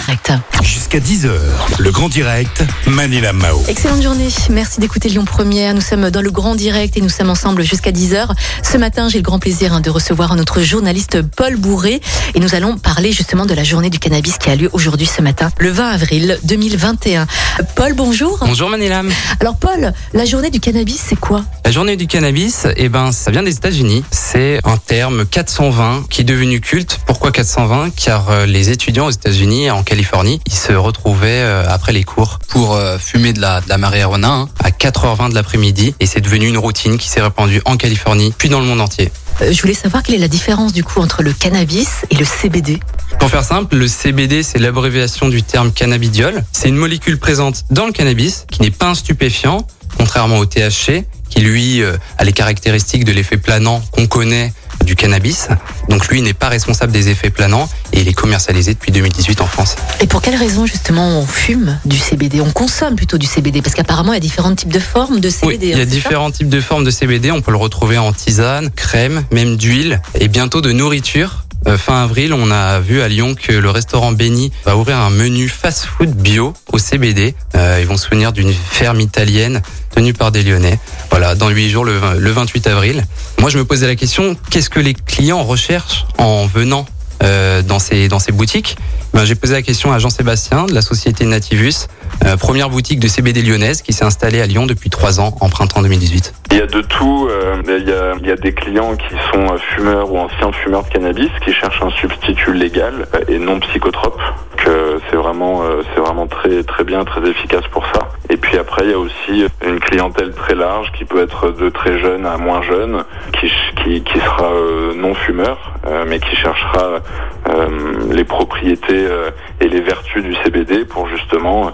Direct. Jusqu'à 10h, le grand direct, Manila Mao. Excellente journée. Merci d'écouter Lyon Première. Nous sommes dans le grand direct et nous sommes ensemble jusqu'à 10h. Ce matin, j'ai le grand plaisir hein, de recevoir notre journaliste Paul Bourré et nous allons parler justement de la journée du cannabis qui a lieu aujourd'hui ce matin, le 20 avril 2021. Paul, bonjour. Bonjour Manilam. Alors Paul, la journée du cannabis, c'est quoi? La journée du cannabis, eh ben, ça vient des États-Unis. C'est un terme 420 qui est devenu culte. Pourquoi 420 Car euh, les étudiants aux États-Unis, en Californie, ils se retrouvaient euh, après les cours pour euh, fumer de la, de la marijuana hein, à 4h20 de l'après-midi. Et c'est devenu une routine qui s'est répandue en Californie, puis dans le monde entier. Euh, Je voulais savoir quelle est la différence du coup entre le cannabis et le CBD. Pour faire simple, le CBD, c'est l'abréviation du terme cannabidiol. C'est une molécule présente dans le cannabis qui n'est pas un stupéfiant, contrairement au THC, qui lui euh, a les caractéristiques de l'effet planant qu'on connaît du cannabis. Donc lui n'est pas responsable des effets planants et il est commercialisé depuis 2018 en France. Et pour quelle raison justement on fume du CBD On consomme plutôt du CBD parce qu'apparemment il y a différents types de formes de CBD. Oui, il y hein, a ça différents types de formes de CBD. On peut le retrouver en tisane, crème, même d'huile et bientôt de nourriture. Euh, Fin avril, on a vu à Lyon que le restaurant Benny va ouvrir un menu fast-food bio au CBD. Euh, ils vont se souvenir d'une ferme italienne tenue par des Lyonnais. Voilà, dans huit jours, le, 20 le 28 avril. Moi, je me posais la question qu'est-ce que les clients recherchent en venant euh, dans ces dans ces boutiques ben, J'ai posé la question à Jean-Sébastien de la société Nativus, euh, première boutique de CBD lyonnaise qui s'est installée à Lyon depuis trois ans en printemps 2018. Il y a de tout. euh, il, y a, des clients qui sont fumeurs ou anciens fumeurs de cannabis qui cherchent un substitut légal et non psychotrope. C'est vraiment, c'est vraiment très très bien, très efficace pour ça. Et puis après, il y a aussi une clientèle très large qui peut être de très jeune à moins jeune, qui qui, qui sera euh, non fumeur, euh, mais qui cherchera euh, les propriétés et les vertus du CBD pour justement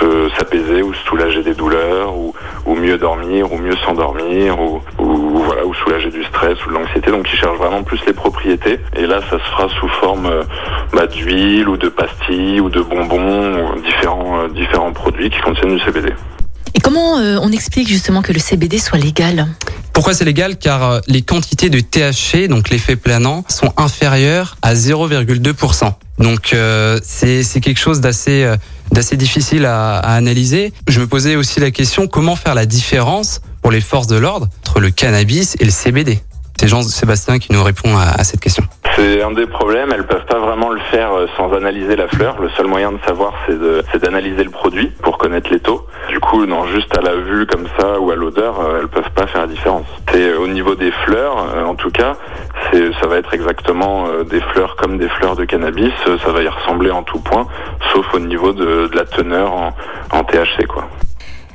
se s'apaiser ou se soulager des douleurs ou, ou mieux dormir ou mieux s'endormir ou, ou voilà ou soulager du stress ou de l'anxiété. Donc ils cherchent vraiment plus les propriétés. Et là ça se fera sous forme bah, d'huile ou de pastilles ou de bonbons différents euh, différents produits qui contiennent du CBD. Et comment euh, on explique justement que le CBD soit légal Pourquoi c'est légal Car euh, les quantités de THC, donc l'effet planant, sont inférieures à 0,2%. Donc euh, c'est c'est quelque chose d'assez euh, d'assez difficile à, à analyser. Je me posais aussi la question comment faire la différence pour les forces de l'ordre entre le cannabis et le CBD. C'est Jean-Sébastien qui nous répond à, cette question. C'est un des problèmes, elles peuvent pas vraiment le faire euh, sans analyser la fleur. Le seul moyen de savoir, c'est d'analyser le produit pour connaître les taux. Du coup, non, juste à la vue comme ça ou à l'odeur, euh, elles peuvent pas faire la différence. C'est euh, au niveau des fleurs, en tout cas, ça va être exactement des fleurs comme des fleurs de cannabis. Ça va y ressembler en tout point, sauf au niveau de, de la teneur en, en THC, quoi.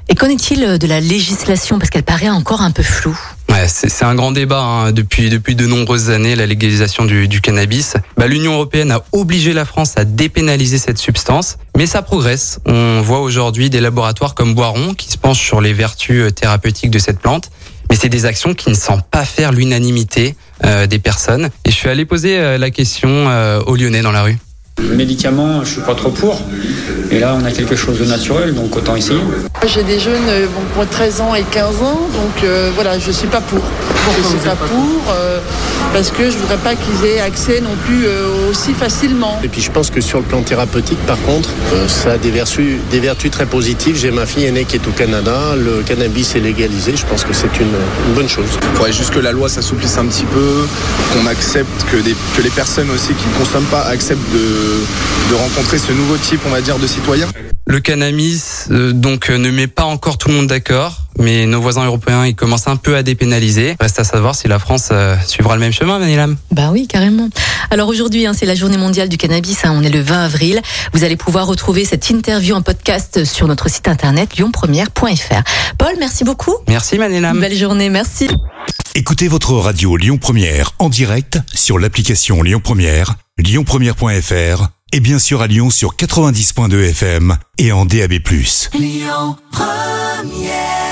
Et qu'en est-il de la législation? Parce qu'elle paraît encore un peu floue Ouais, c'est un grand débat hein, depuis depuis de nombreuses années la légalisation du, du cannabis. Bah, L'Union européenne a obligé la France à dépénaliser cette substance, mais ça progresse. On voit aujourd'hui des laboratoires comme Boiron qui se penchent sur les vertus euh, thérapeutiques de cette plante. Mais c'est des actions qui ne semblent pas faire l'unanimité euh, des personnes. Et je suis allé poser euh, la question euh, aux Lyonnais dans la rue. Médicaments, je suis pas trop pour. Et là, on a quelque chose de naturel, donc autant essayer. J'ai des jeunes euh, bon, pour 13 ans et 15 ans, donc euh, voilà, je suis pas pour. je suis pas pour? euh, parce que je voudrais pas qu'ils aient accès non plus euh, aussi facilement. Et puis je pense que sur le plan thérapeutique, par contre, euh, ça a des vertus, des vertus très positives. J'ai ma fille aînée qui est au Canada, le cannabis est légalisé, je pense que c'est une, une bonne chose. Il faudrait juste que la loi s'assouplisse un petit peu, qu'on accepte, que, des- que les personnes aussi qui ne consomment pas acceptent de, de rencontrer ce nouveau type, on va dire, de citoyens. Le cannabis euh, donc euh, ne met pas encore tout le monde d'accord, mais nos voisins européens ils commencent un peu à dépénaliser. Reste à savoir si la France euh, suivra le même chemin, Manilam. Bah oui, carrément. Alors aujourd'hui, hein, c'est la journée mondiale du cannabis. hein, on est le 20 avril. Vous allez pouvoir retrouver cette interview en podcast sur notre site internet lyonpremière.fr. Paul, merci beaucoup. Merci Manilam. Belle journée, merci. Écoutez votre radio Lyon Première en direct sur l'application Lyon Première, lyonpremière.fr et bien sûr à Lyon sur 90.2 FM et en DAB+. Lyon Première